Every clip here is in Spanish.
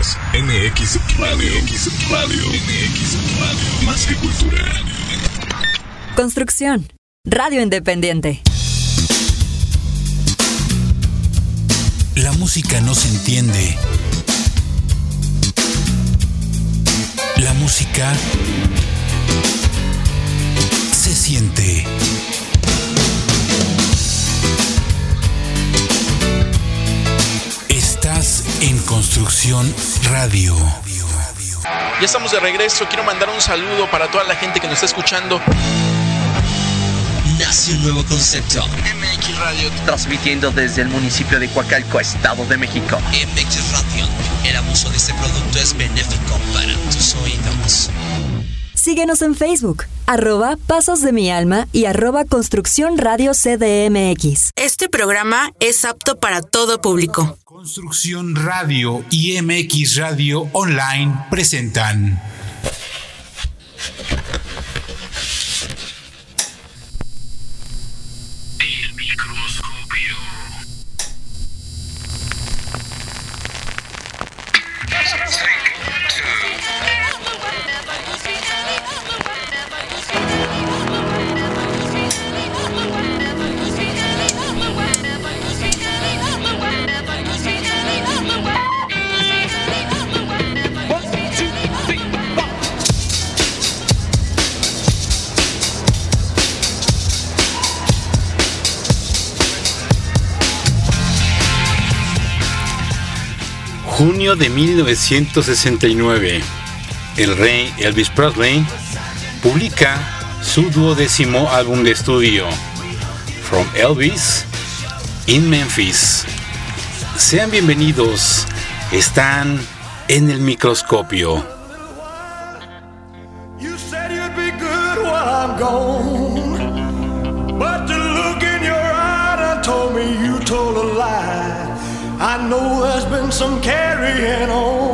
Escuchas MX Radio. MX Radio. MX Radio. Más que cultura. Construcción. Radio Independiente. La música no se entiende. La música se siente. En Construcción Radio. Ya estamos de regreso. Quiero mandar un saludo para toda la gente que nos está escuchando. Nace un nuevo concepto. MX Radio. Transmitiendo desde el municipio de Coacalco, Estado de México. MX Radio. El abuso de este producto es benéfico para tus oídos. Síguenos en Facebook, arroba Pasos de mi Alma y arroba Construcción Radio CDMX. Este programa es apto para todo público. Construcción Radio y MX Radio Online presentan. Junio de 1969, el rey Elvis Presley publica su duodécimo álbum de estudio, From Elvis in Memphis. Sean bienvenidos, están en el microscopio. Some carrying on.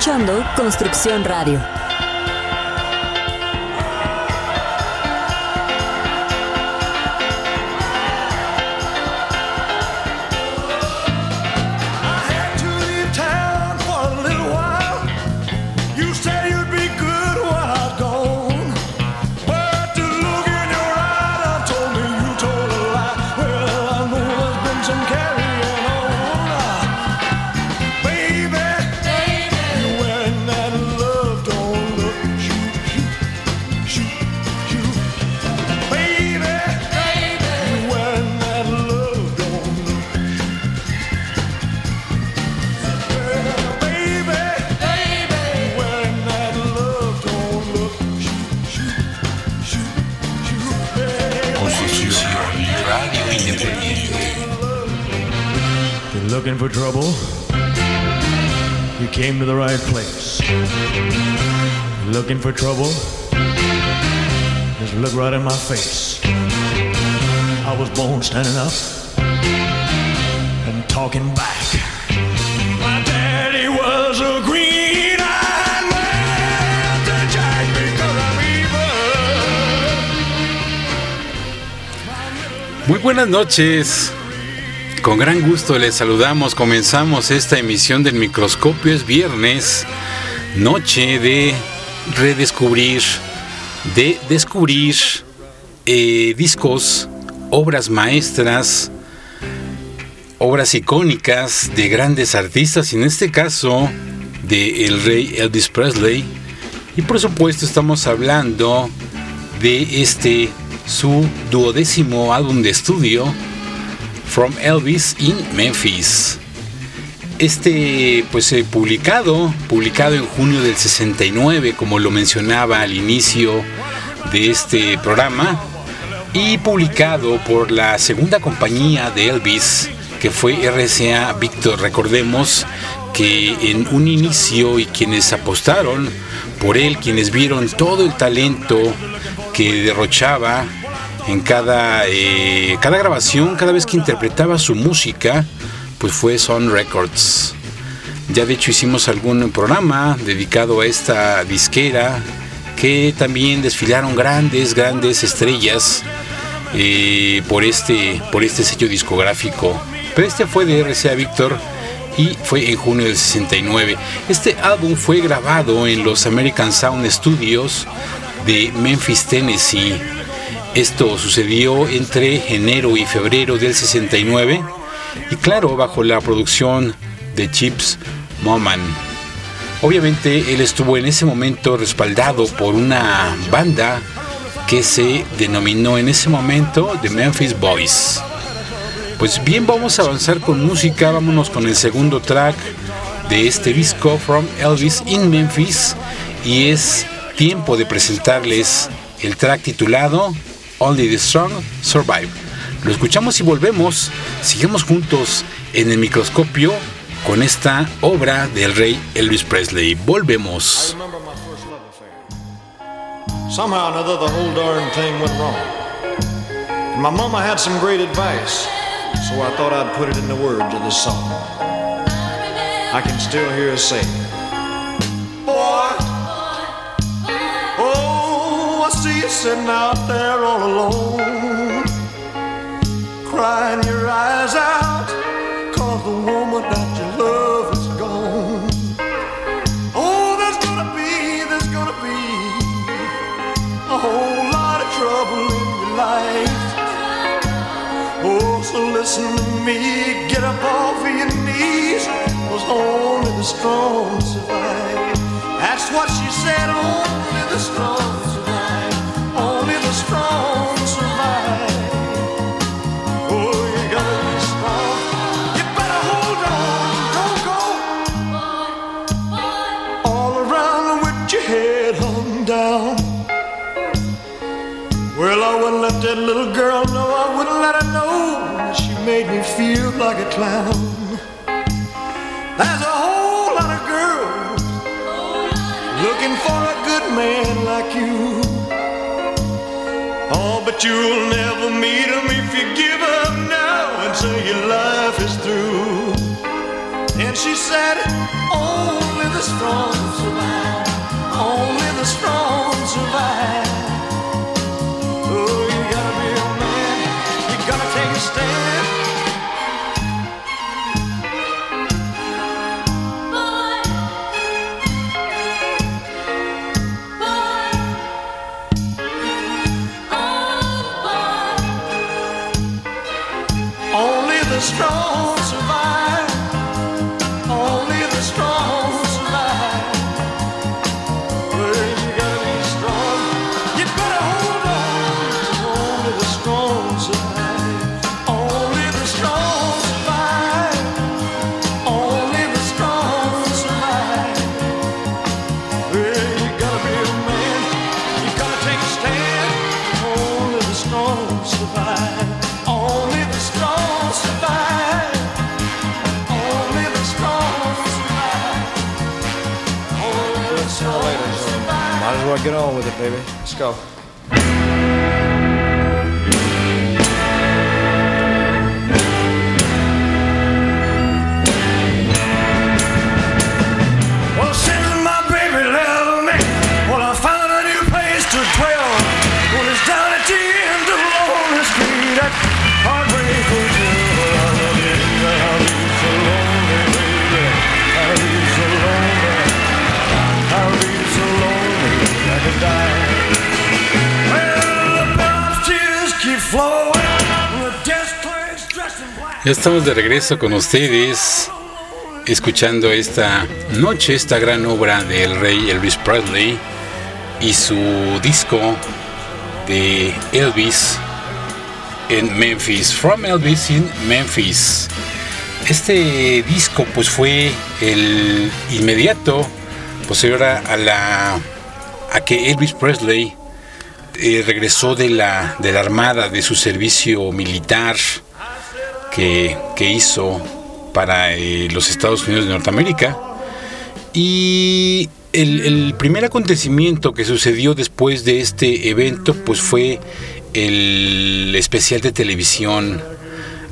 Escuchando Construcción Radio. for trouble, just look right in my face. I was born standing up and talking back. My daddy was a green. Muy buenas noches. Con gran gusto les saludamos. Comenzamos esta emisión del microscopio. Es viernes, noche de redescubrir, de descubrir eh, discos, obras maestras, obras icónicas de grandes artistas. Y en este caso, de el rey Elvis Presley. Y por supuesto, estamos hablando de este su duodécimo álbum de estudio, From Elvis in Memphis. Este, pues eh, publicado, publicado en junio del 69, como lo mencionaba al inicio de este programa, y publicado por la segunda compañía de Elvis, que fue RCA Victor. Recordemos que en un inicio y quienes apostaron por él, quienes vieron todo el talento que derrochaba en cada, eh, cada grabación, cada vez que interpretaba su música, pues fue Son Records. Ya de hecho hicimos algún programa dedicado a esta disquera que también desfilaron grandes, grandes estrellas eh, por, este, por este sello discográfico. Pero este fue de RCA Victor y fue en junio del 69. Este álbum fue grabado en los American Sound Studios de Memphis, Tennessee. Esto sucedió entre enero y febrero del 69 y claro, bajo la producción de Chips Moman. Obviamente él estuvo en ese momento respaldado por una banda que se denominó en ese momento The Memphis Boys. Pues bien, vamos a avanzar con música, vámonos con el segundo track de este disco From Elvis in Memphis y es tiempo de presentarles el track titulado Only the Strong Survive. Lo escuchamos y volvemos. Sigamos juntos en el microscopio con esta obra del rey Elvis Presley. Volvemos. Somehow or another, the whole darn thing went wrong. And my mama had some great advice, so I thought I'd put it in the words of this song. I can still hear her say, Boy, oh, I see you sitting out there all alone, crying your eyes out, cause the woman that you love is gone. Oh, there's gonna be, there's gonna be a whole lot of trouble in your life. Oh, so listen to me, get up off of your knees, only the strong survive. That's what she said, only the strong Well, I wouldn't let that little girl know, I wouldn't let her know she made me feel like a clown. There's a whole lot of girls looking for a good man like you. Oh, but you'll never meet him if you give up now and say your life is through. And she said, Only the strong survive. Only the strong survive. Get on with it, baby. Let's go. Ya estamos de regreso con ustedes, escuchando esta noche, esta gran obra del rey Elvis Presley y su disco de Elvis en Memphis, From Elvis in Memphis. Este disco pues fue el inmediato posterior a la a que Elvis Presley eh, regresó de la, de la armada, de su servicio militar que, hizo para eh, los Estados Unidos de Norteamérica. Y el, el, primer acontecimiento que sucedió después de este evento pues fue el especial de televisión,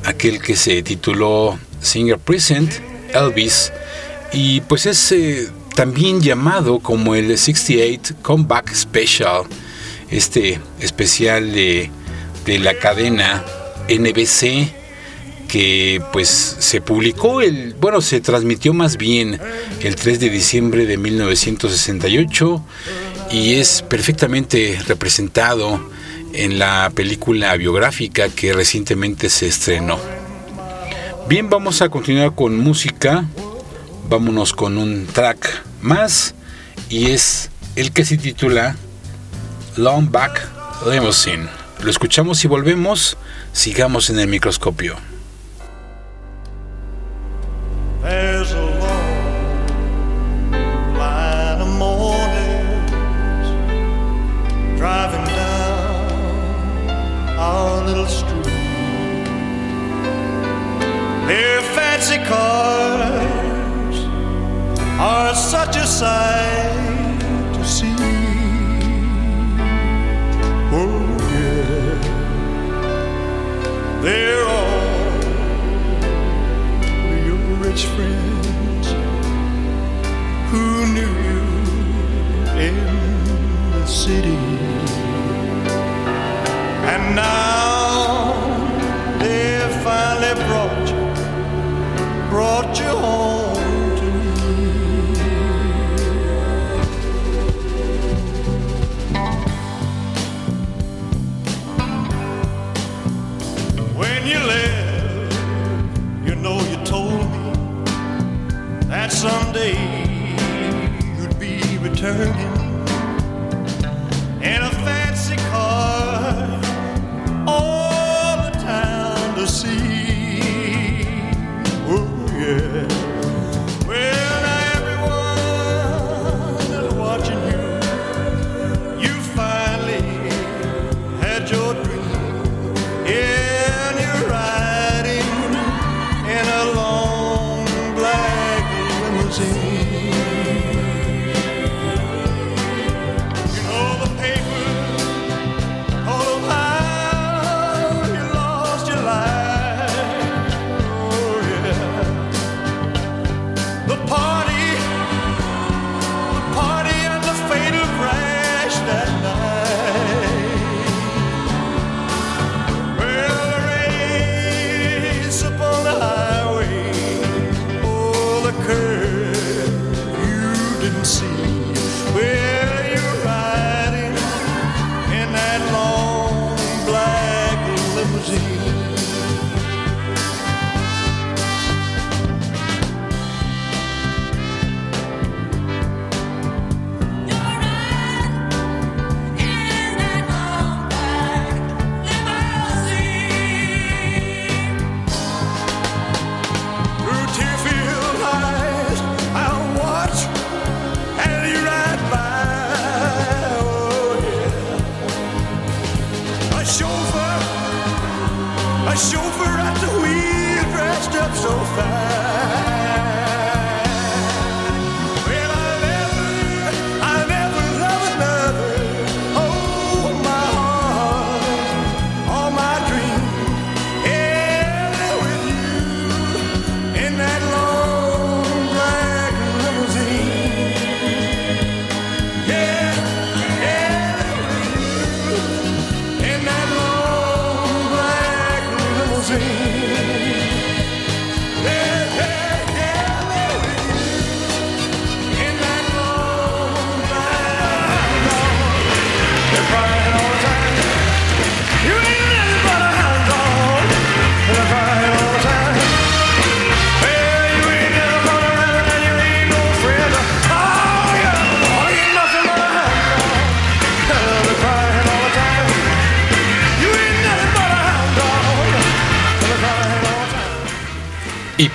aquel que se tituló Singer Present, Elvis, y pues es eh, también llamado como el 68 Comeback Special, este especial de, de la cadena NBC que pues se publicó el, bueno, se transmitió más bien el 3 de diciembre de 1968 y es perfectamente representado en la película biográfica que recientemente se estrenó. Bien, vamos a continuar con música. Vámonos con un track más y es el que se titula Long Back Limousine. Lo escuchamos y volvemos. Sigamos en el microscopio. There's a long line of mornings driving down our little street. Their fancy cars are such a sight to see. Oh, yeah. They're all rich friends who knew you in the city. And now they finally brought you, brought you home someday you'd be returning in a fancy car, all the town to see. Oh yeah.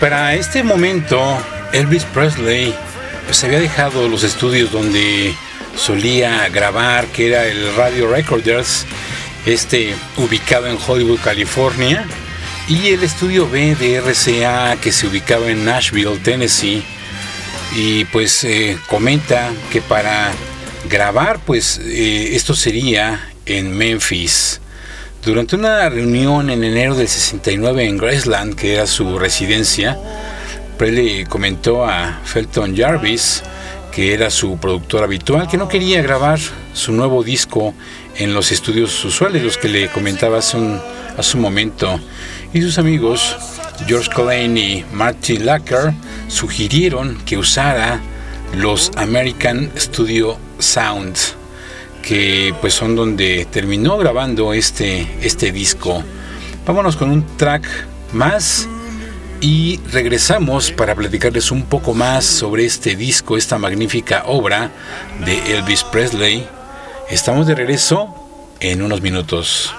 Para este momento, Elvis Presley pues había dejado los estudios donde solía grabar, que era el Radio Recorders, este ubicado en Hollywood, California, y el estudio B de RCA que se ubicaba en Nashville, Tennessee. Y pues eh, comenta que para grabar, pues eh, esto sería en Memphis. Durante una reunión en enero del 69 en Graceland, que era su residencia, Presley comentó a Felton Jarvis, que era su productor habitual, que no quería grabar su nuevo disco en los estudios usuales, los que le comentaba hace un, momento. Y sus amigos, George Colleen y Martin Lacker, sugirieron que usara los American Studio Sound, que pues son donde terminó grabando este, este disco. Vámonos con un track más y regresamos para platicarles un poco más sobre este disco, esta magnífica obra de Elvis Presley. Estamos de regreso en unos minutos.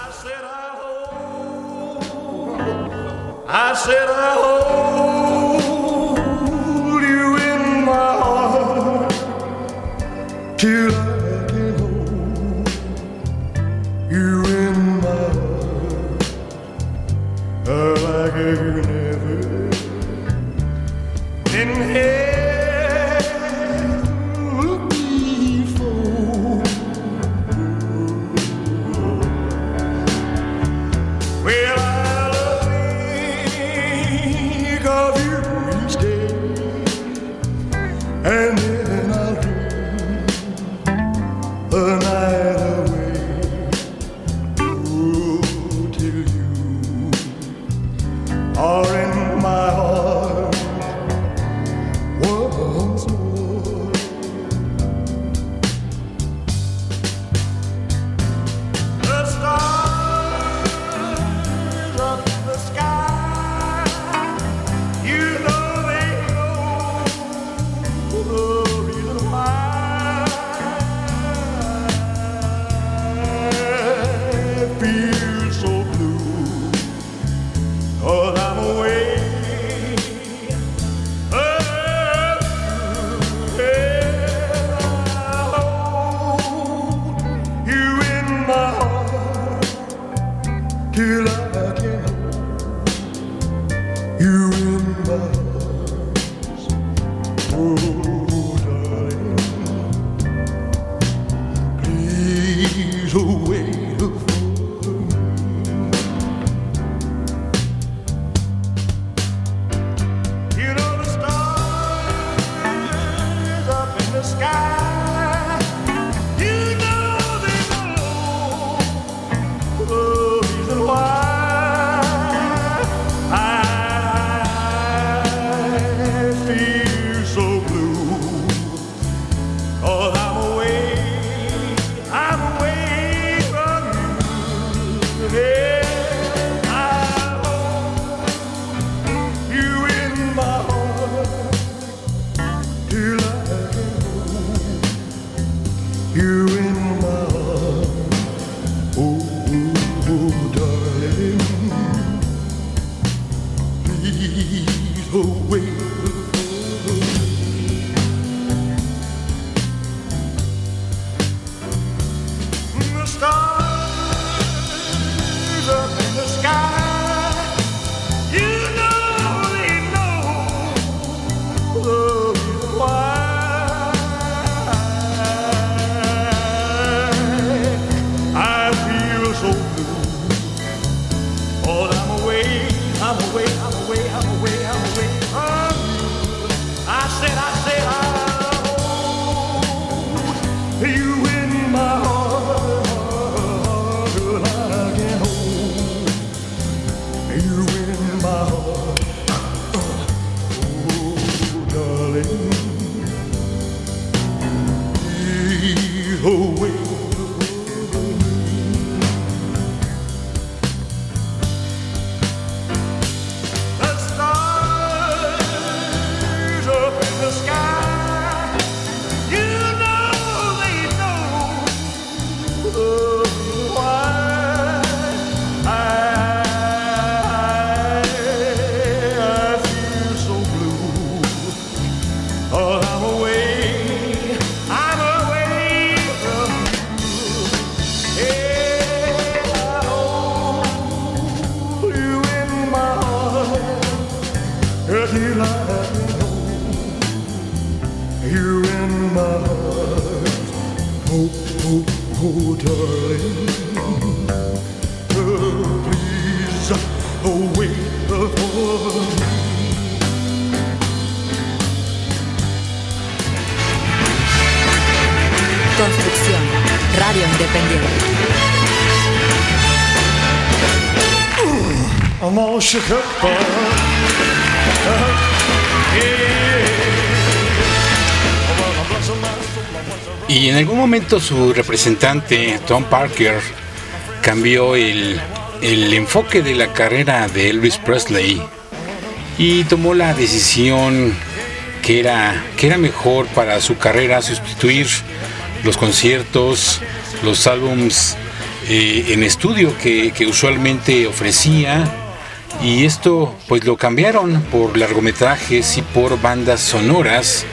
Su representante, Tom Parker, cambió el, el enfoque de la carrera de Elvis Presley y tomó la decisión que era, que era mejor para su carrera sustituir los conciertos, los álbums eh, en estudio que, que usualmente ofrecía. Y esto pues lo cambiaron por largometrajes y por bandas sonoras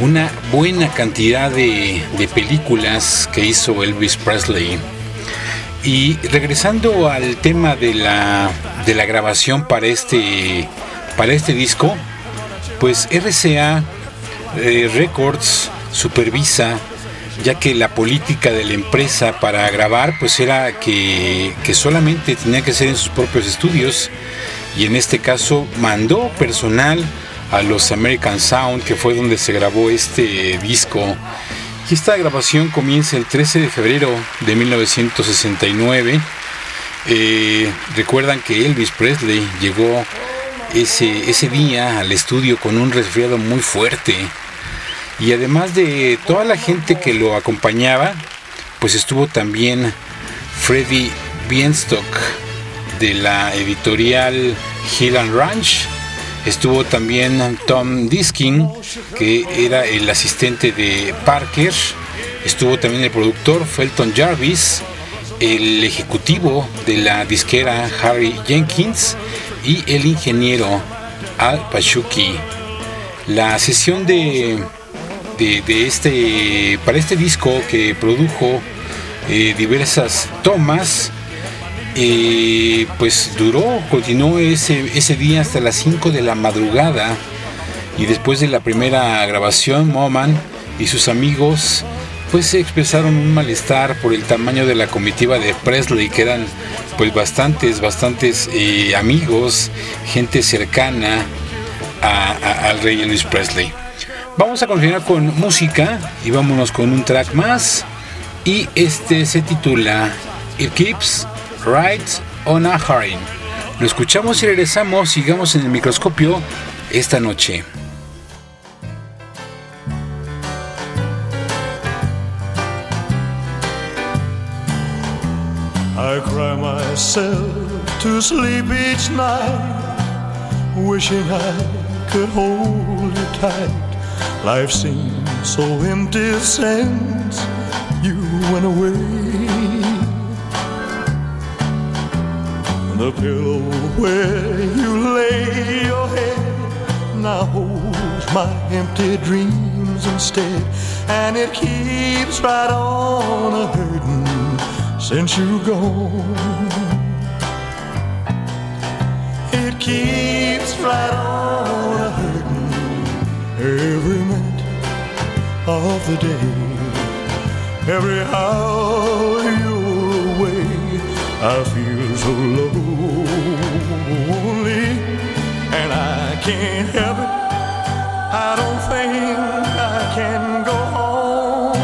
una buena cantidad de, películas que hizo Elvis Presley. Y regresando al tema de la, de la grabación para este, para este disco, pues RCA eh, Records supervisa, ya que la política de la empresa para grabar pues era que, que solamente tenía que ser en sus propios estudios y en este caso mandó personal a los American Sound, que fue donde se grabó este disco. Y esta grabación comienza el 13 de febrero de 1969. Eh, recuerdan que Elvis Presley llegó ese, ese día al estudio con un resfriado muy fuerte. Y además de toda la gente que lo acompañaba, pues estuvo también Freddie Bienstock de la editorial Hill and Ranch. Estuvo también Tom Diskin, que era el asistente de Parker. Estuvo también el productor Felton Jarvis, el ejecutivo de la disquera Harry Jenkins y el ingeniero Al Pachuki. La sesión de, de, de este para este disco que produjo eh, diversas tomas eh, pues duró, continuó ese, ese día hasta las 5 de la madrugada y después de la primera grabación, Moman y sus amigos pues se expresaron un malestar por el tamaño de la comitiva de Presley, que eran pues bastantes, bastantes eh, amigos, gente cercana a- al rey Elvis Presley. Vamos a continuar con música y vámonos con un track más. Y este se titula It Keeps Right on a Hurry. Lo escuchamos y regresamos, sigamos en el microscopio esta noche. I cry myself to sleep each night, wishing I could hold you tight. Life seems so empty since you went away. The pillow where you lay your head now holds my empty dreams instead, and it keeps right on a hurting since you gone. It keeps right on a hurting every minute of the day, every hour you're away. I feel so lonely, and I can't help it. I don't think I can go home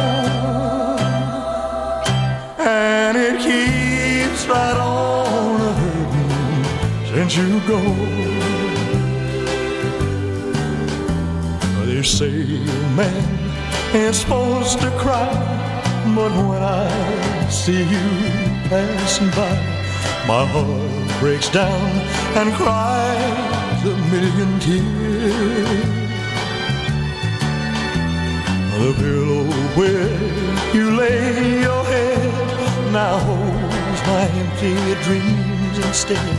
and it keeps right on hurting since you go. They say a man ain't supposed to cry, but when I see you passing by, my heart breaks down and cries a million tears. The pillow where you lay your head now holds my empty dreams instead,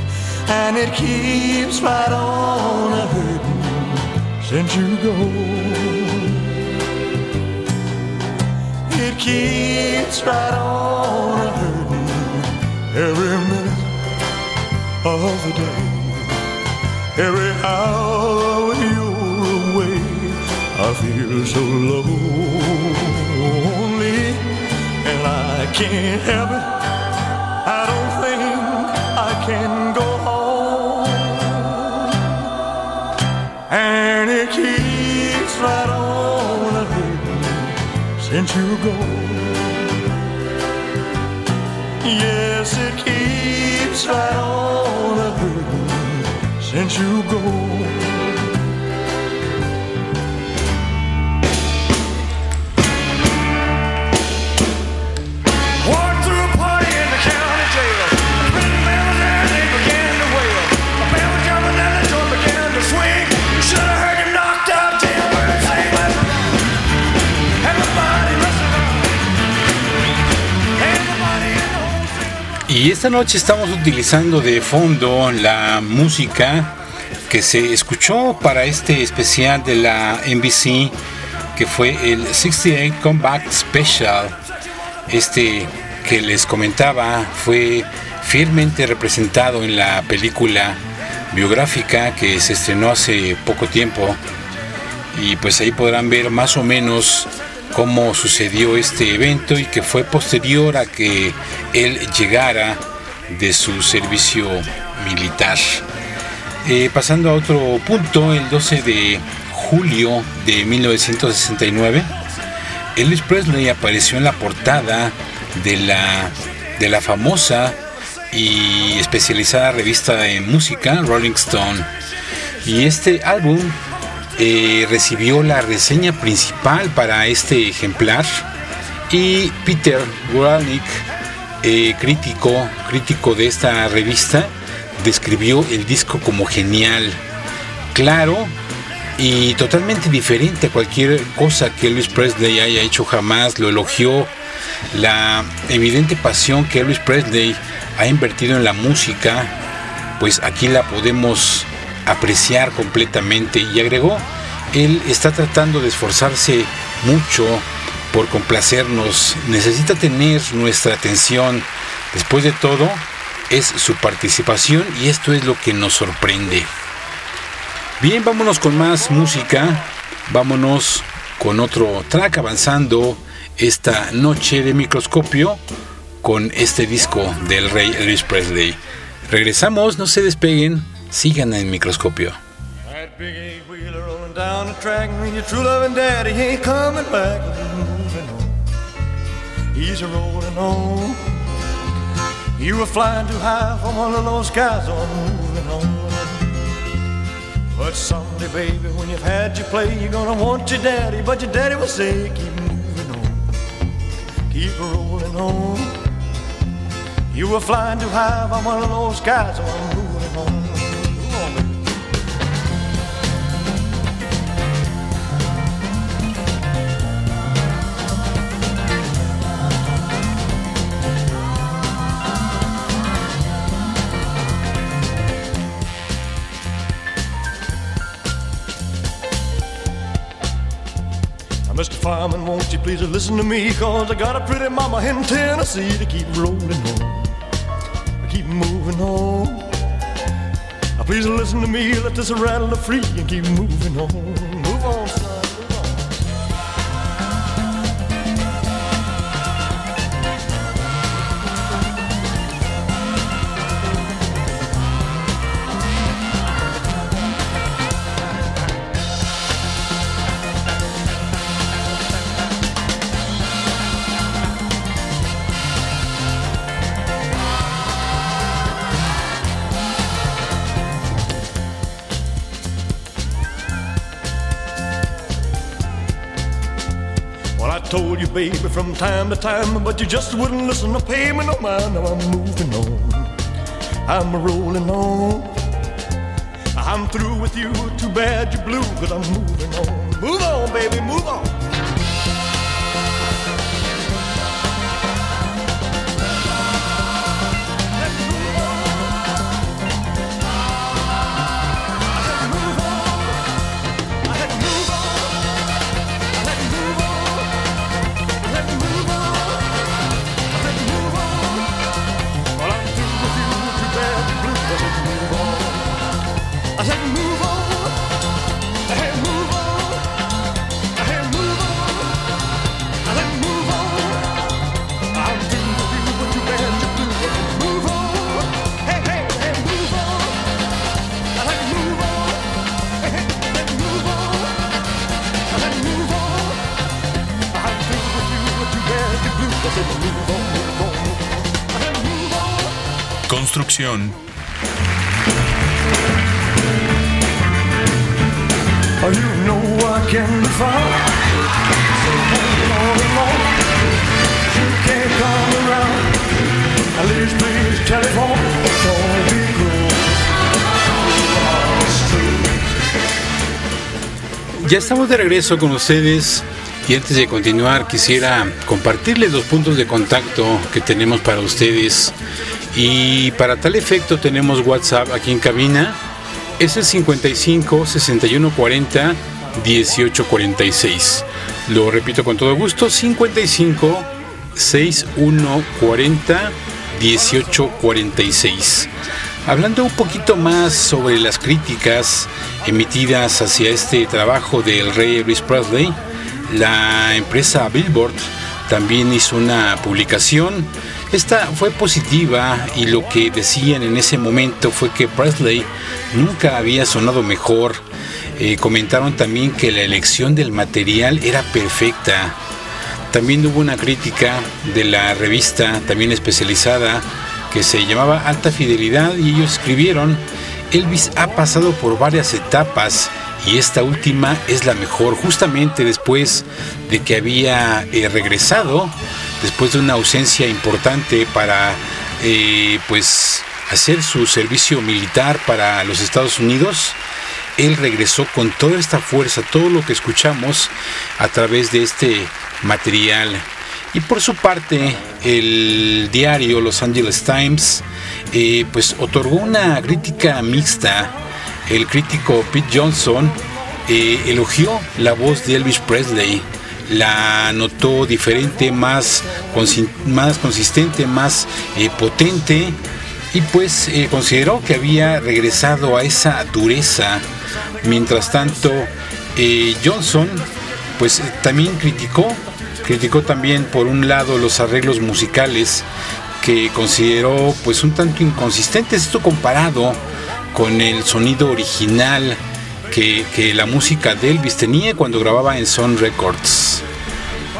and it keeps right on a hurting since you go. It keeps right on a hurting every of the day, every hour you're away. I feel so lonely, and I can't help it. I don't think I can go home. And it keeps right on hurting since you go. Since you go. Y esta noche estamos utilizando de fondo la música que se escuchó para este especial de la NBC que fue el 68 Comeback Special. Este que les comentaba fue fielmente representado en la película biográfica que se estrenó hace poco tiempo y pues ahí podrán ver más o menos cómo sucedió este evento y que fue posterior a que él llegara de su servicio militar. Eh, pasando a otro punto, el 12 de julio de 1969, Elvis Presley apareció en la portada de la, de la famosa y especializada revista de música Rolling Stone. Y este álbum eh, recibió la reseña principal para este ejemplar y Peter Granick, eh, crítico, crítico de esta revista, describió el disco como genial, claro y totalmente diferente a cualquier cosa que Elvis Presley haya hecho jamás. Lo elogió la evidente pasión que Elvis Presley ha invertido en la música, pues aquí la podemos apreciar completamente. Y agregó, él está tratando de esforzarse mucho por complacernos, necesita tener nuestra atención, después de todo es su participación y esto es lo que nos sorprende. Bien, vámonos con más música, vámonos con otro track avanzando esta noche de microscopio con este disco del rey Elvis Presley. Regresamos, no se despeguen, sigan en microscopio. On. On. You were flying too high from one of those skies, I'm moving on. But someday, baby, when you've had your play, you're gonna want your daddy, but your daddy will say, keep moving on, keep rolling on. You were flying too high from one of those skies, I'm moving on. Fireman, won't you please listen to me? Cause I got a pretty mama in Tennessee to keep rolling on, to keep moving on. Now, please listen to me, let this rattle free and keep moving on, baby, from time to time, but you just wouldn't listen or pay me no mind. Now I'm moving on, I'm rolling on. I'm through with you, too bad you're blue, cause I'm moving on. Move on, baby, move on. Ya estamos de regreso con ustedes y antes de continuar quisiera compartirles los puntos de contacto que tenemos para ustedes y para tal efecto tenemos WhatsApp aquí en cabina es el 55 61 40 18 46 lo repito con todo gusto 55 61 40 18 46 Hablando un poquito más sobre las críticas emitidas hacia este trabajo del rey Elvis Presley, la empresa Billboard también hizo una publicación. Esta fue positiva y lo que decían en ese momento fue que Presley nunca había sonado mejor. Eh, comentaron también que la elección del material era perfecta. También hubo una crítica de la revista, también especializada, que se llamaba Alta Fidelidad y ellos escribieron, Elvis ha pasado por varias etapas y esta última es la mejor, justamente después de que había eh, regresado, después de una ausencia importante para eh, pues hacer su servicio militar para los Estados Unidos. Él regresó con toda esta fuerza, todo lo que escuchamos a través de este material y por su parte, el diario Los Angeles Times eh, pues otorgó una crítica mixta. El crítico Pete Johnson eh, elogió la voz de Elvis Presley, la notó diferente, más, más consistente, más eh, potente y pues consideró que había regresado a esa dureza. Mientras tanto, Johnson pues también criticó Criticó también por un lado los arreglos musicales que consideró pues un tanto inconsistentes, esto comparado con el sonido original que, la música de Elvis tenía cuando grababa en Sun Records.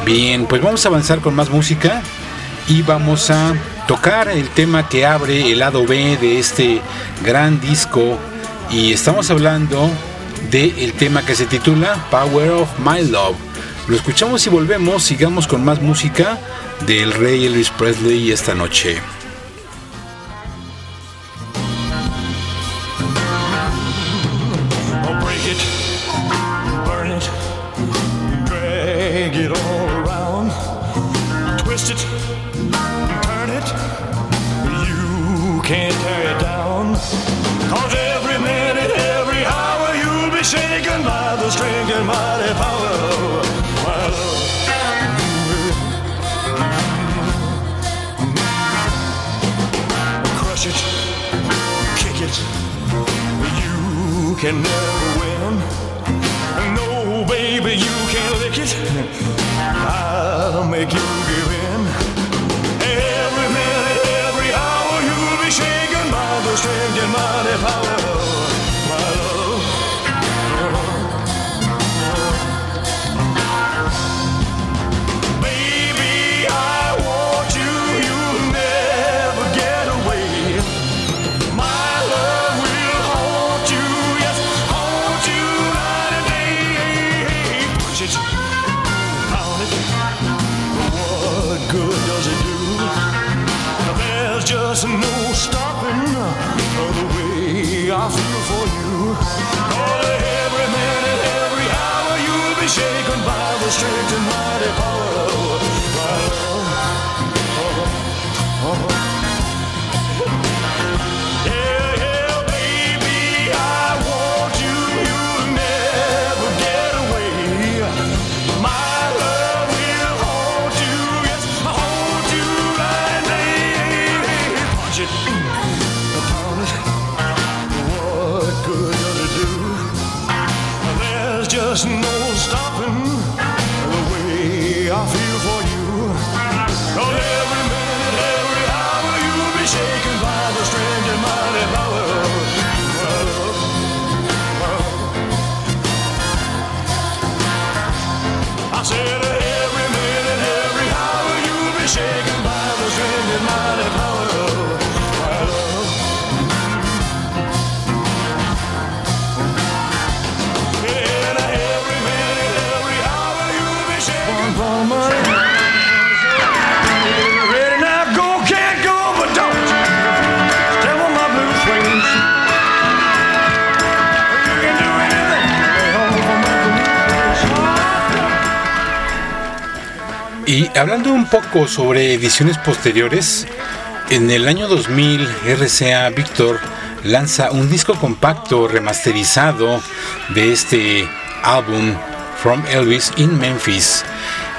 Bien, pues vamos a avanzar con más música y vamos a tocar el tema que abre el lado B de este gran disco y estamos hablando del tema que se titula Power of My Love. Lo escuchamos y volvemos, sigamos con más música del rey Elvis Presley esta noche. What good does it do? There's just no stopping the way I feel for you. Hablando un poco sobre ediciones posteriores, en el año 2000 RCA Victor lanza un disco compacto remasterizado de este álbum From Elvis in Memphis.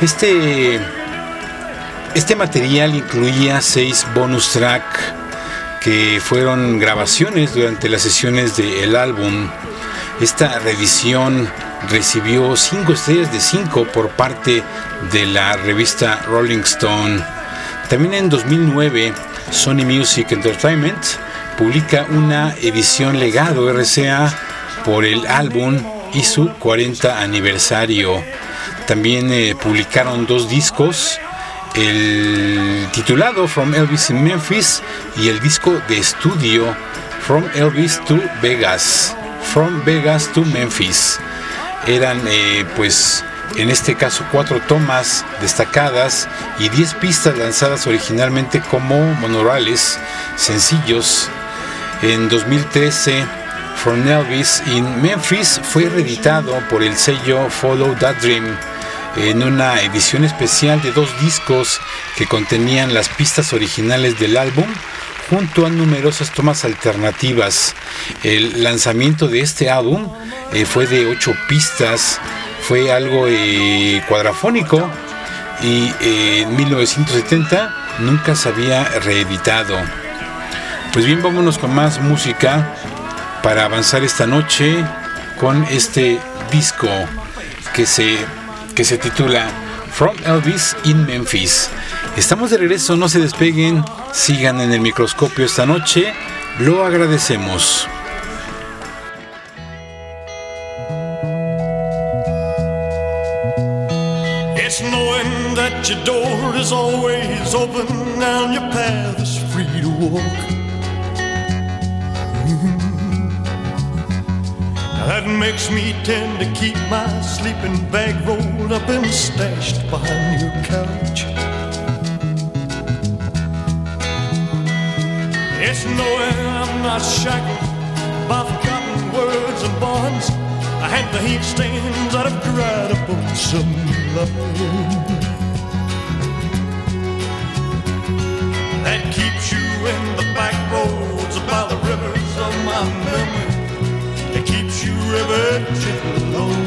Este, este material incluía seis bonus track que fueron grabaciones durante las sesiones del álbum. Esta revisión recibió 5 estrellas de 5 por parte de la revista Rolling Stone. También en 2009, Sony Music Entertainment publica una edición legado RCA por el álbum y su 40 aniversario. También eh, publicaron dos discos, el titulado From Elvis in Memphis y el disco de estudio From Elvis to Vegas, From Vegas to Memphis. Eran eh, pues en este caso cuatro tomas destacadas y 10 pistas lanzadas originalmente como monorales sencillos. En 2013, From Elvis in Memphis fue reeditado por el sello Follow That Dream en una edición especial de dos discos que contenían las pistas originales del álbum junto a numerosas tomas alternativas. El lanzamiento de este álbum eh, fue de ocho pistas, fue algo eh, cuadrafónico y eh, en 1970 nunca se había reeditado. Pues bien, vámonos con más música para avanzar esta noche con este disco que se que se titula From Elvis in Memphis. Estamos de regreso, no se despeguen, sigan en el microscopio esta noche, lo agradecemos. It's knowing that your door is always open and your path is free to walk. Mhm. That makes me tend to keep my sleeping bag rolled up and stashed behind your couch. It's knowing I'm not shackled by forgotten words and bonds. I had the heat stains that have dried up some line. That keeps you in the back roads by the rivers of my memory. It keeps you ever gentle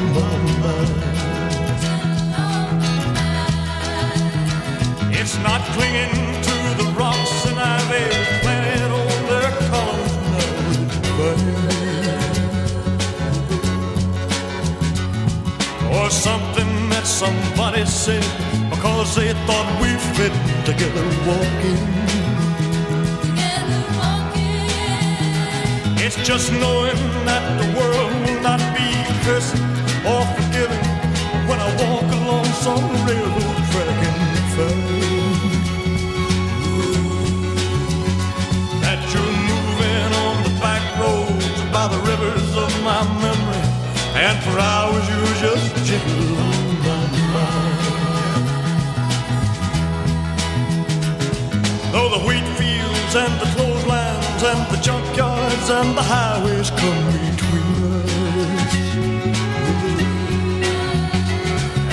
somebody said because they thought we fit together walking. It's just knowing that the world will not be cursing or forgiving when I walk along some railroad track and find that you're moving on the back roads by the rivers of my memory, and for hours you're just gentle on my mind. Though the wheat fields and the clotheslines and the junkyards and the highways come between us.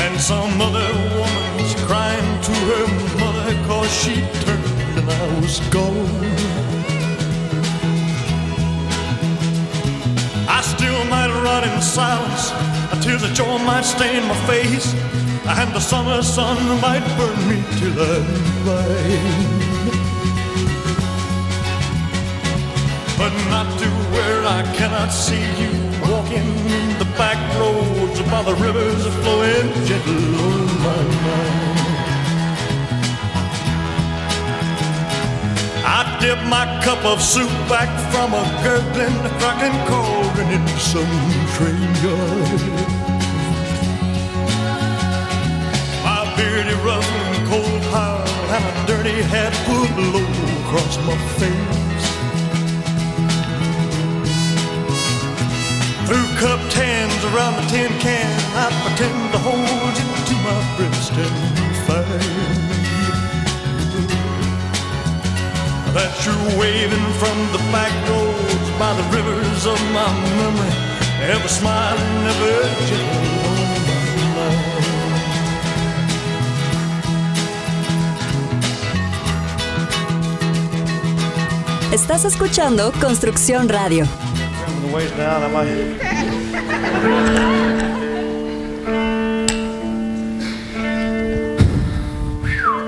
And some other woman's crying to her mother cause she turned and I was gone. I still might run in silence, tears of joy might stain my face, and the summer sun might burn me till I'm blind. but not to where I cannot see you walking the back roads by the rivers flowing gentle on my mind. I dip my cup of soup back from a gurgling, cracking cauldron in some train yard. Rustling cold pile and a dirty hat pulled low across my face. Through cupped hands around the tin can, I pretend to hold you to my breast and find that you're waving from the back roads by the rivers of my memory, ever smiling, ever gentle Estás escuchando Construcción Radio.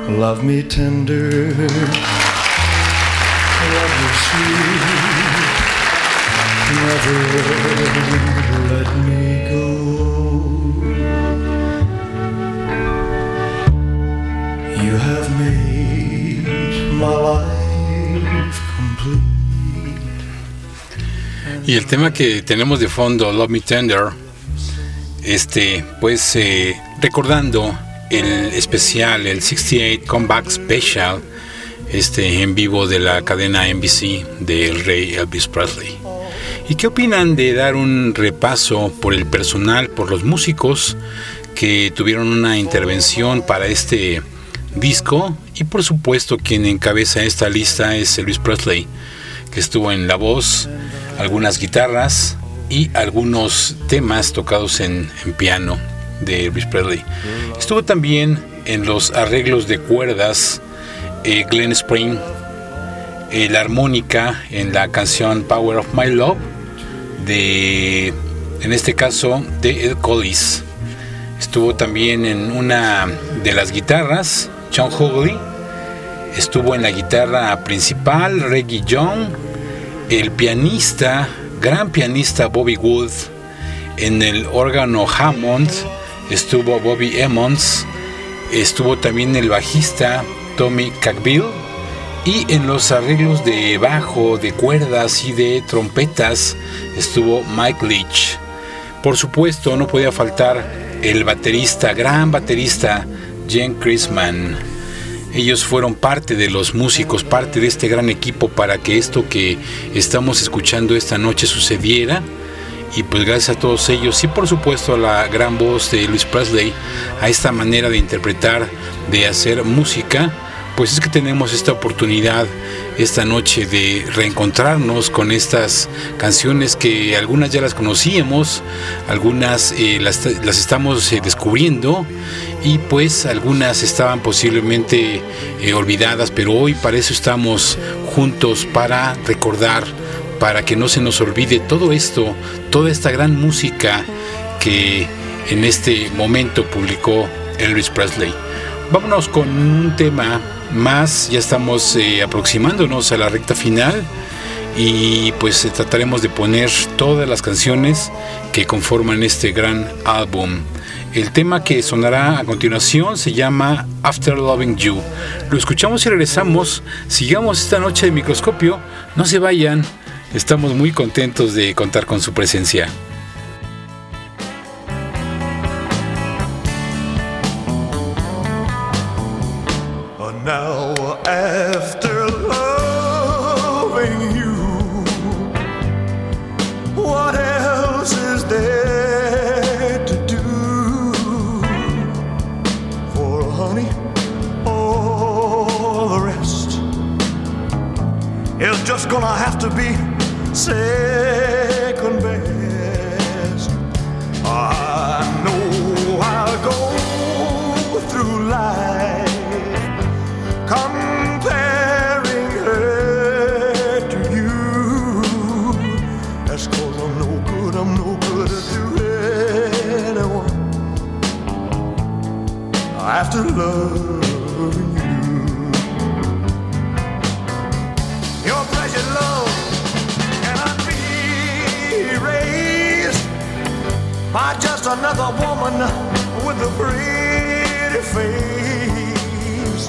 Love me tender. Love me sweet. Never let me go. You have made my life Y el tema que tenemos de fondo, Love Me Tender, este, pues eh, recordando el especial, el 68 Comeback Special, este en vivo de la cadena NBC del rey Elvis Presley. ¿Y qué opinan de dar un repaso por el personal, por los músicos que tuvieron una intervención para este disco? Y por supuesto quien encabeza esta lista es Elvis Presley, que estuvo en la voz, algunas guitarras y algunos temas tocados en, piano de Elvis Presley. Estuvo también en los arreglos de cuerdas eh, Glenn Spring, eh, la armónica en la canción Power of My Love de, en este caso, de Ed Collis. Estuvo también en una de las guitarras, John Hogley. Estuvo en la guitarra principal, Reggie Young. El pianista, gran pianista Bobby Wood. En el órgano Hammond estuvo Bobby Emmons. Estuvo también el bajista Tommy Cackbill. Y en los arreglos de bajo, de cuerdas y de trompetas estuvo Mike Leach. Por supuesto, no podía faltar el baterista, gran baterista, Jen Chrisman. Ellos fueron parte de los músicos, parte de este gran equipo para que esto que estamos escuchando esta noche sucediera. Y pues gracias a todos ellos y por supuesto a la gran voz de Luis Presley, a esta manera de interpretar, de hacer música, pues es que tenemos esta oportunidad esta noche de reencontrarnos con estas canciones que algunas ya las conocíamos, algunas eh, las, las, estamos eh, descubriendo y pues algunas estaban posiblemente eh, olvidadas, pero hoy para eso estamos juntos para recordar, para que no se nos olvide todo esto, toda esta gran música que en este momento publicó Elvis Presley. Vámonos con un tema más, ya estamos eh, aproximándonos a la recta final y pues eh, trataremos de poner todas las canciones que conforman este gran álbum. El tema que sonará a continuación se llama After Loving You. Lo escuchamos y regresamos. Sigamos esta noche de microscopio. No se vayan. Estamos muy contentos de contar con su presencia. After loving you. Your precious love cannot be erased by just another woman with a pretty face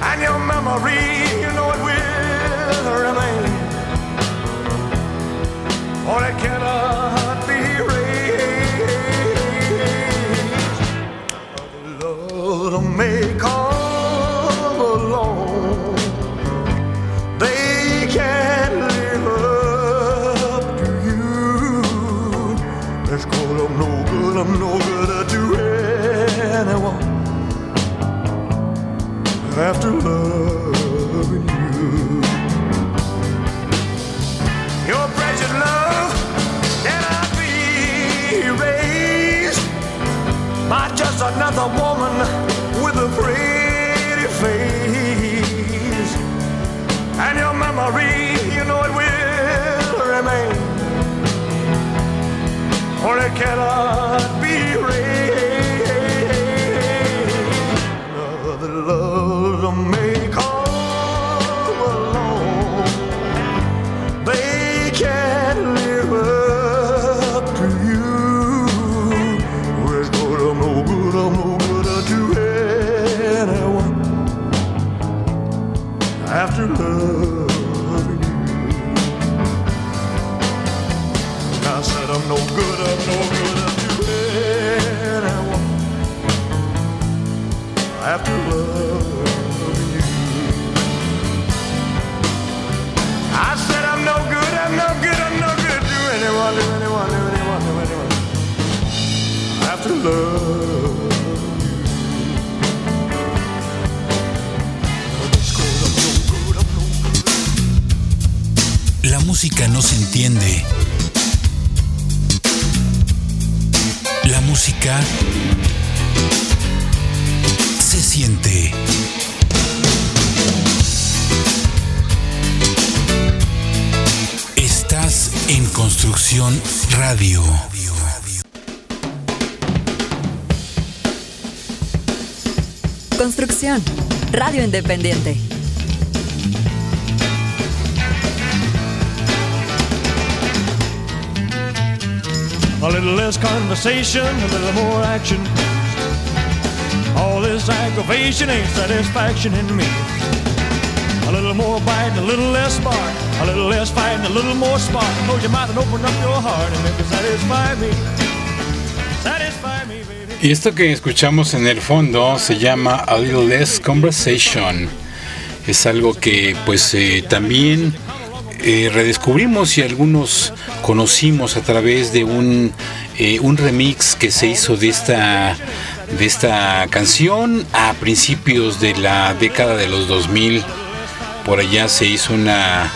and your memory, you know it will remain. For it cannot killer. La música no se entiende. La música se siente. Estás en Construcción Radio. Construcción. Radio Independiente. A little less conversation, a little more action. All this aggravation ain't satisfaction in me. A little more bite, a little less spark. A little less fight, a little more spark. Close your mouth and open up your heart and maybe satisfy me. Satisfy me, baby. Y esto que escuchamos en el fondo se llama A Little Less Conversation. Es algo que pues eh, también eh, redescubrimos y algunos conocimos a través de un, eh, un remix que se hizo de esta, de esta canción a principios de la década de los 2000. Por allá se hizo una,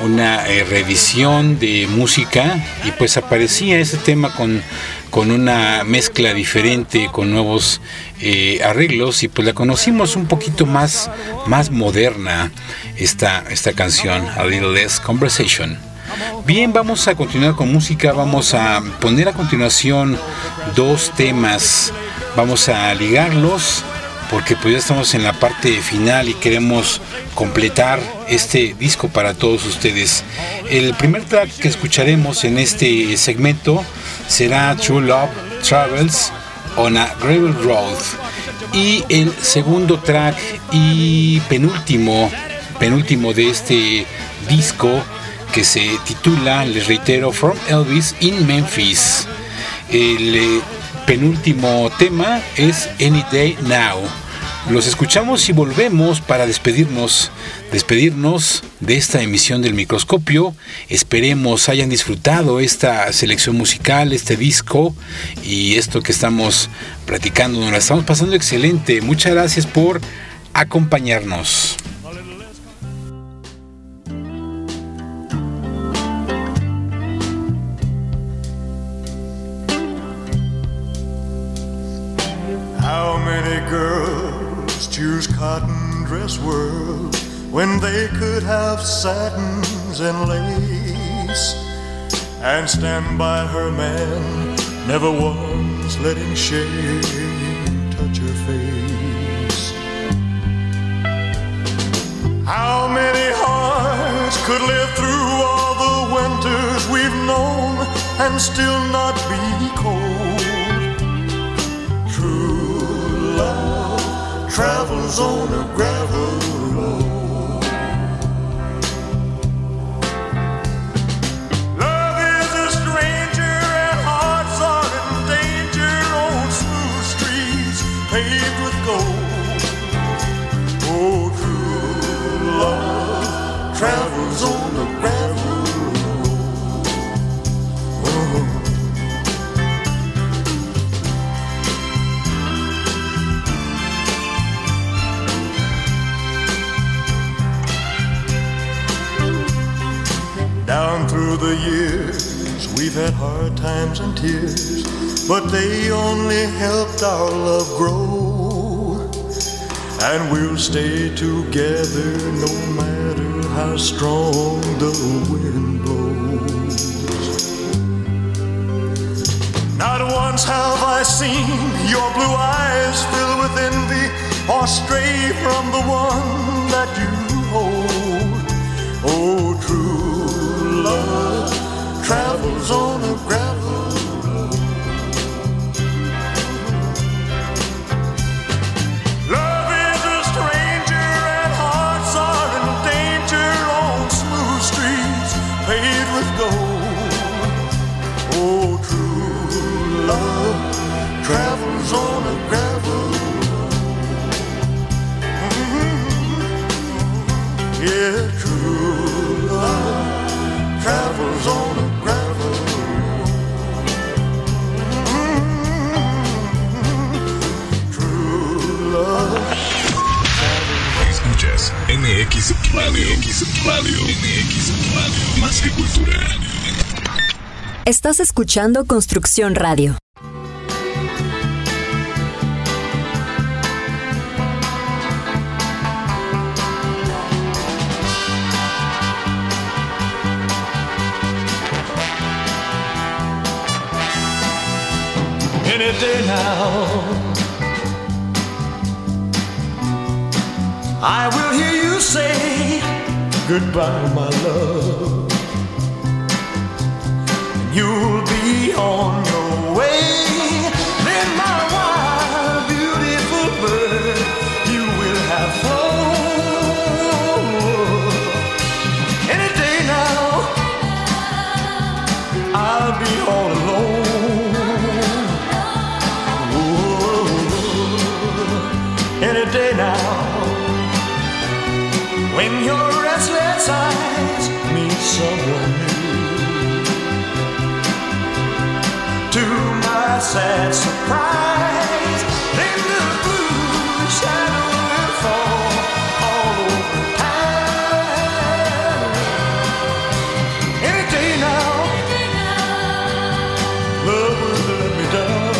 una eh, reedición de música y pues aparecía ese tema con, con una mezcla diferente, con nuevos eh, arreglos y pues la conocimos un poquito más, más moderna esta, esta canción, A Little Less Conversation. Bien, vamos a continuar con música, vamos a poner a continuación dos temas, vamos a ligarlos porque pues ya estamos en la parte final y queremos completar este disco para todos ustedes. El primer track que escucharemos en este segmento será True Love Travels on a Gravel Road y el segundo track y penúltimo penúltimo de este disco que se titula, les reitero, From Elvis in Memphis. El eh, penúltimo tema es Any Day Now. Los escuchamos y volvemos para despedirnos, despedirnos de esta emisión del microscopio. Esperemos hayan disfrutado esta selección musical, este disco y esto que estamos platicando. Nos la estamos pasando excelente. Muchas gracias por acompañarnos. Cotton dress world when they could have satins and lace and stand by her man, never once letting shame touch her face? How many hearts could live through all the winters we've known and still not be cold? True travels on a gravel road. Love is a stranger and hearts are in danger on smooth streets paved with we've had hard times and tears, but they only helped our love grow. And we'll stay together no matter how strong the wind blows. Not once have I seen your blue eyes fill with envy or stray from the one that you travels on a Radio. MX Radio. MX Radio. Más que cultura. Estás escuchando Construcción Radio. any day now. I will hear you say goodbye, my love. You'll be on your way. Then, my sad surprise, then the blue shadow will fall all over town. Any day now, love will let me down.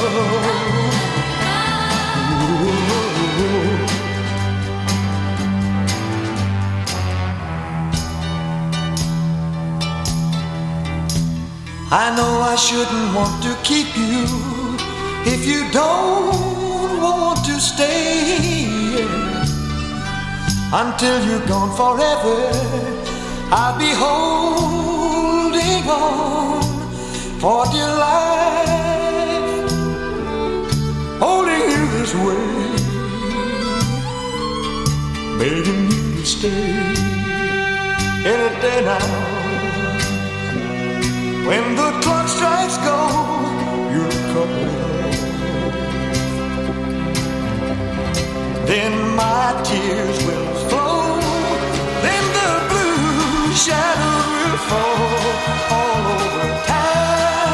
I know I shouldn't want to keep you if you don't want to stay here until you're gone forever. I'll be holding on for dear life, holding you this way, begging you to stay any day now. When the clock strikes go, you'll come Then my tears will flow. Then the blue shadow will fall all over town.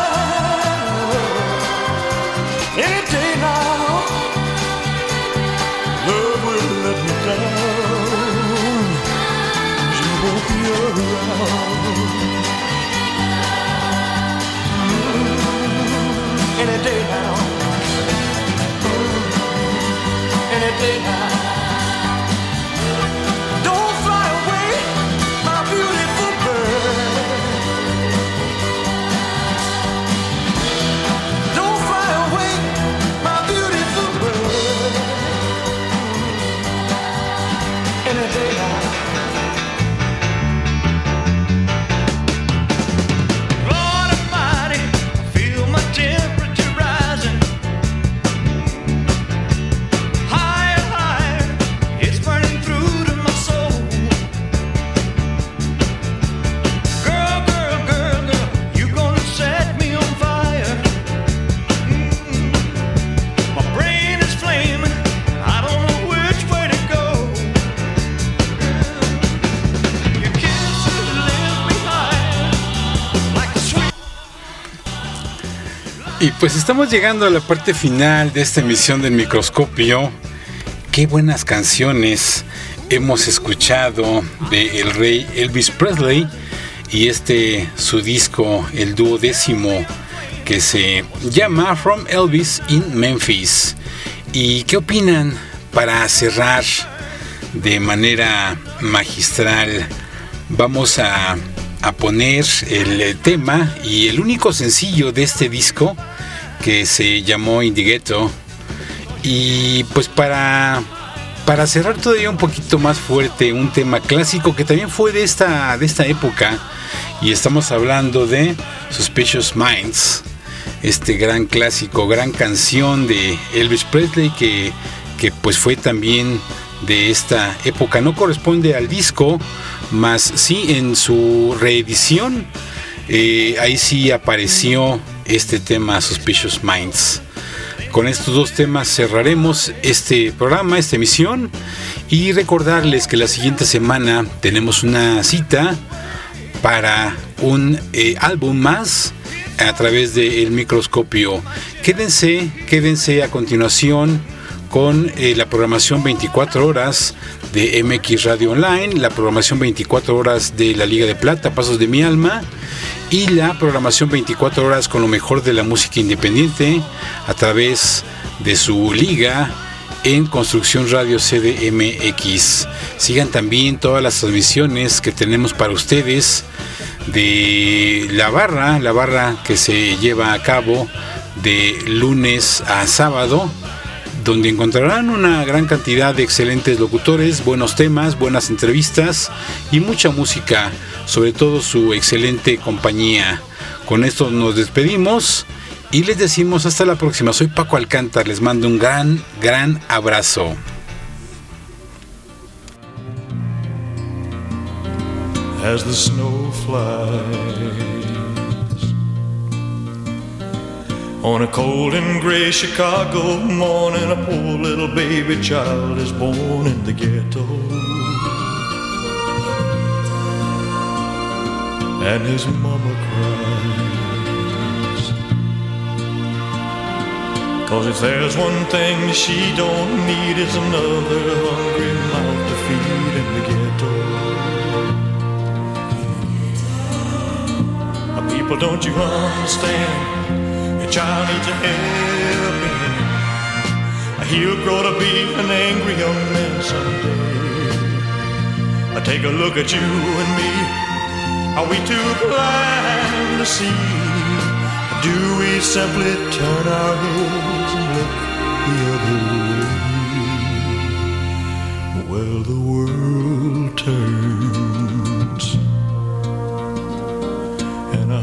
Any day now, love will let me down. She won't be around. any day now. Any day pues estamos llegando a la parte final de esta emisión del microscopio. Qué buenas canciones hemos escuchado de el rey Elvis Presley y este su disco, el duodécimo, que se llama From Elvis in Memphis. ¿Y qué opinan para cerrar de manera magistral? Vamos a, a poner el tema y el único sencillo de este disco que se llamó Indigueto. Y pues para, para cerrar todavía un poquito más fuerte, un tema clásico que también fue de esta, de esta época, y estamos hablando de Suspicious Minds, este gran clásico, gran canción de Elvis Presley que, que pues fue también de esta época. No corresponde al disco, más sí en su reedición, eh, ahí sí apareció este tema Suspicious Minds. Con estos dos temas cerraremos este programa, esta emisión y recordarles que la siguiente semana tenemos una cita para un eh, álbum más a través del microscopio. Quédense, quédense a continuación con eh, la programación 24 horas de MX Radio Online, la programación 24 horas de la Liga de Plata, Pasos de mi Alma, y la programación 24 horas con lo mejor de la música independiente a través de su liga en Construcción Radio CDMX. Sigan también todas las transmisiones que tenemos para ustedes de la barra, la barra que se lleva a cabo de lunes a sábado donde encontrarán una gran cantidad de excelentes locutores, buenos temas, buenas entrevistas y mucha música, sobre todo su excelente compañía. Con esto nos despedimos y les decimos hasta la próxima. Soy Paco Alcántar, les mando un gran, gran abrazo. On a cold and gray Chicago morning, a poor little baby child is born in the ghetto. And his mama cries. Cause if there's one thing she don't need, it's another hungry mouth to feed in the ghetto. People, don't you understand? Your child needs a helping hand. He'll grow to be an angry young man someday. I take a look at you and me. Are we too blind to see? Do we simply turn our heads and look the other way? Well, the world turns.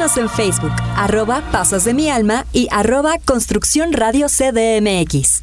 En Facebook, arroba Pasos de mi Alma y arroba Construcción Radio CDMX.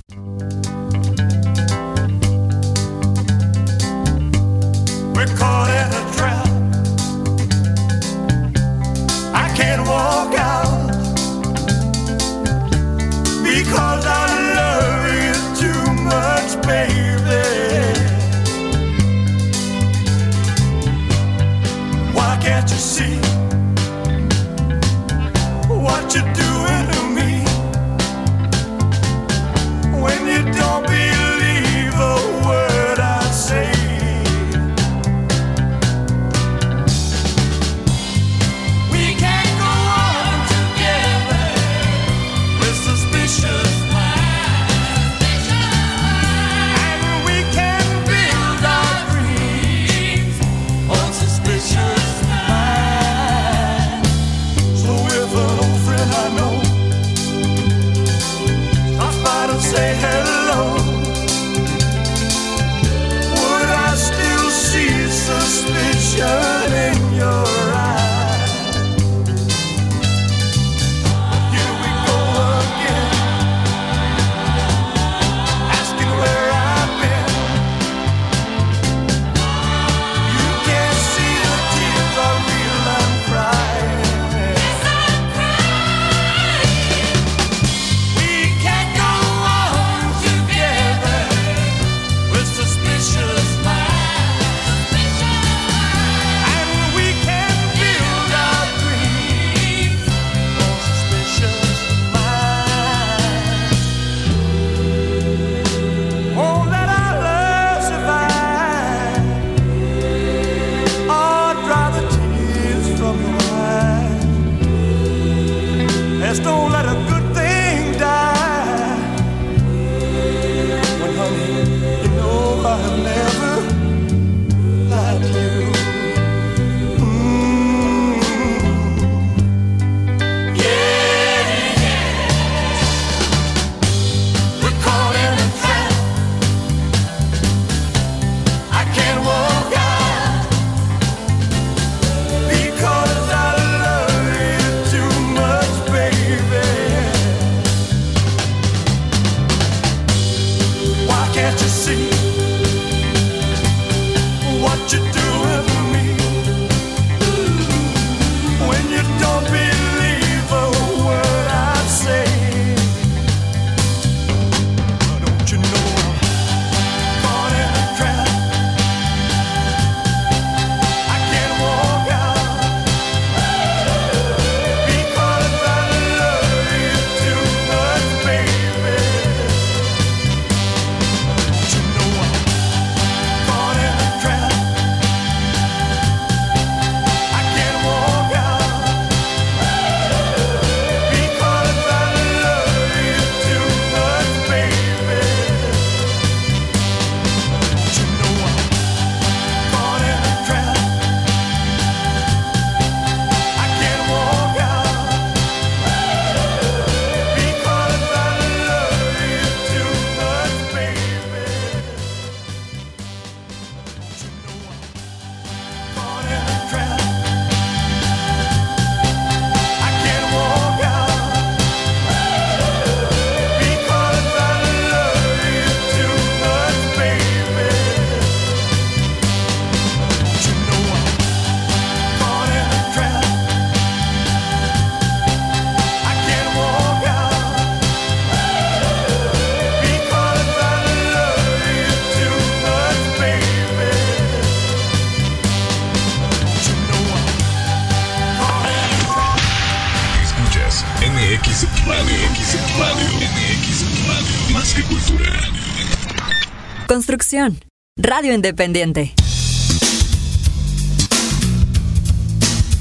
Radio Independiente.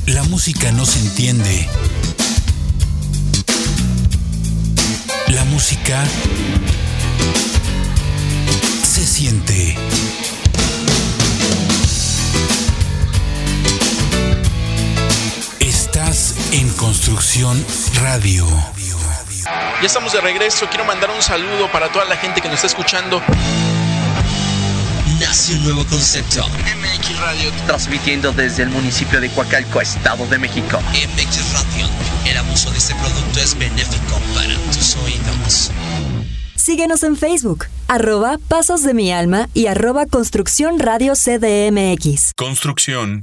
La música no se entiende. La música se siente. Estás en Construcción Radio. Ya estamos de regreso. Quiero mandar un saludo para toda la gente que nos está escuchando. Nace un nuevo concepto. MX Radio. Transmitiendo desde el municipio de Coacalco, Estado de México. MX Radio. El abuso de este producto es benéfico para tus oídos. Síguenos en Facebook, arroba Pasos de mi Alma y arroba Construcción Radio CDMX. Construcción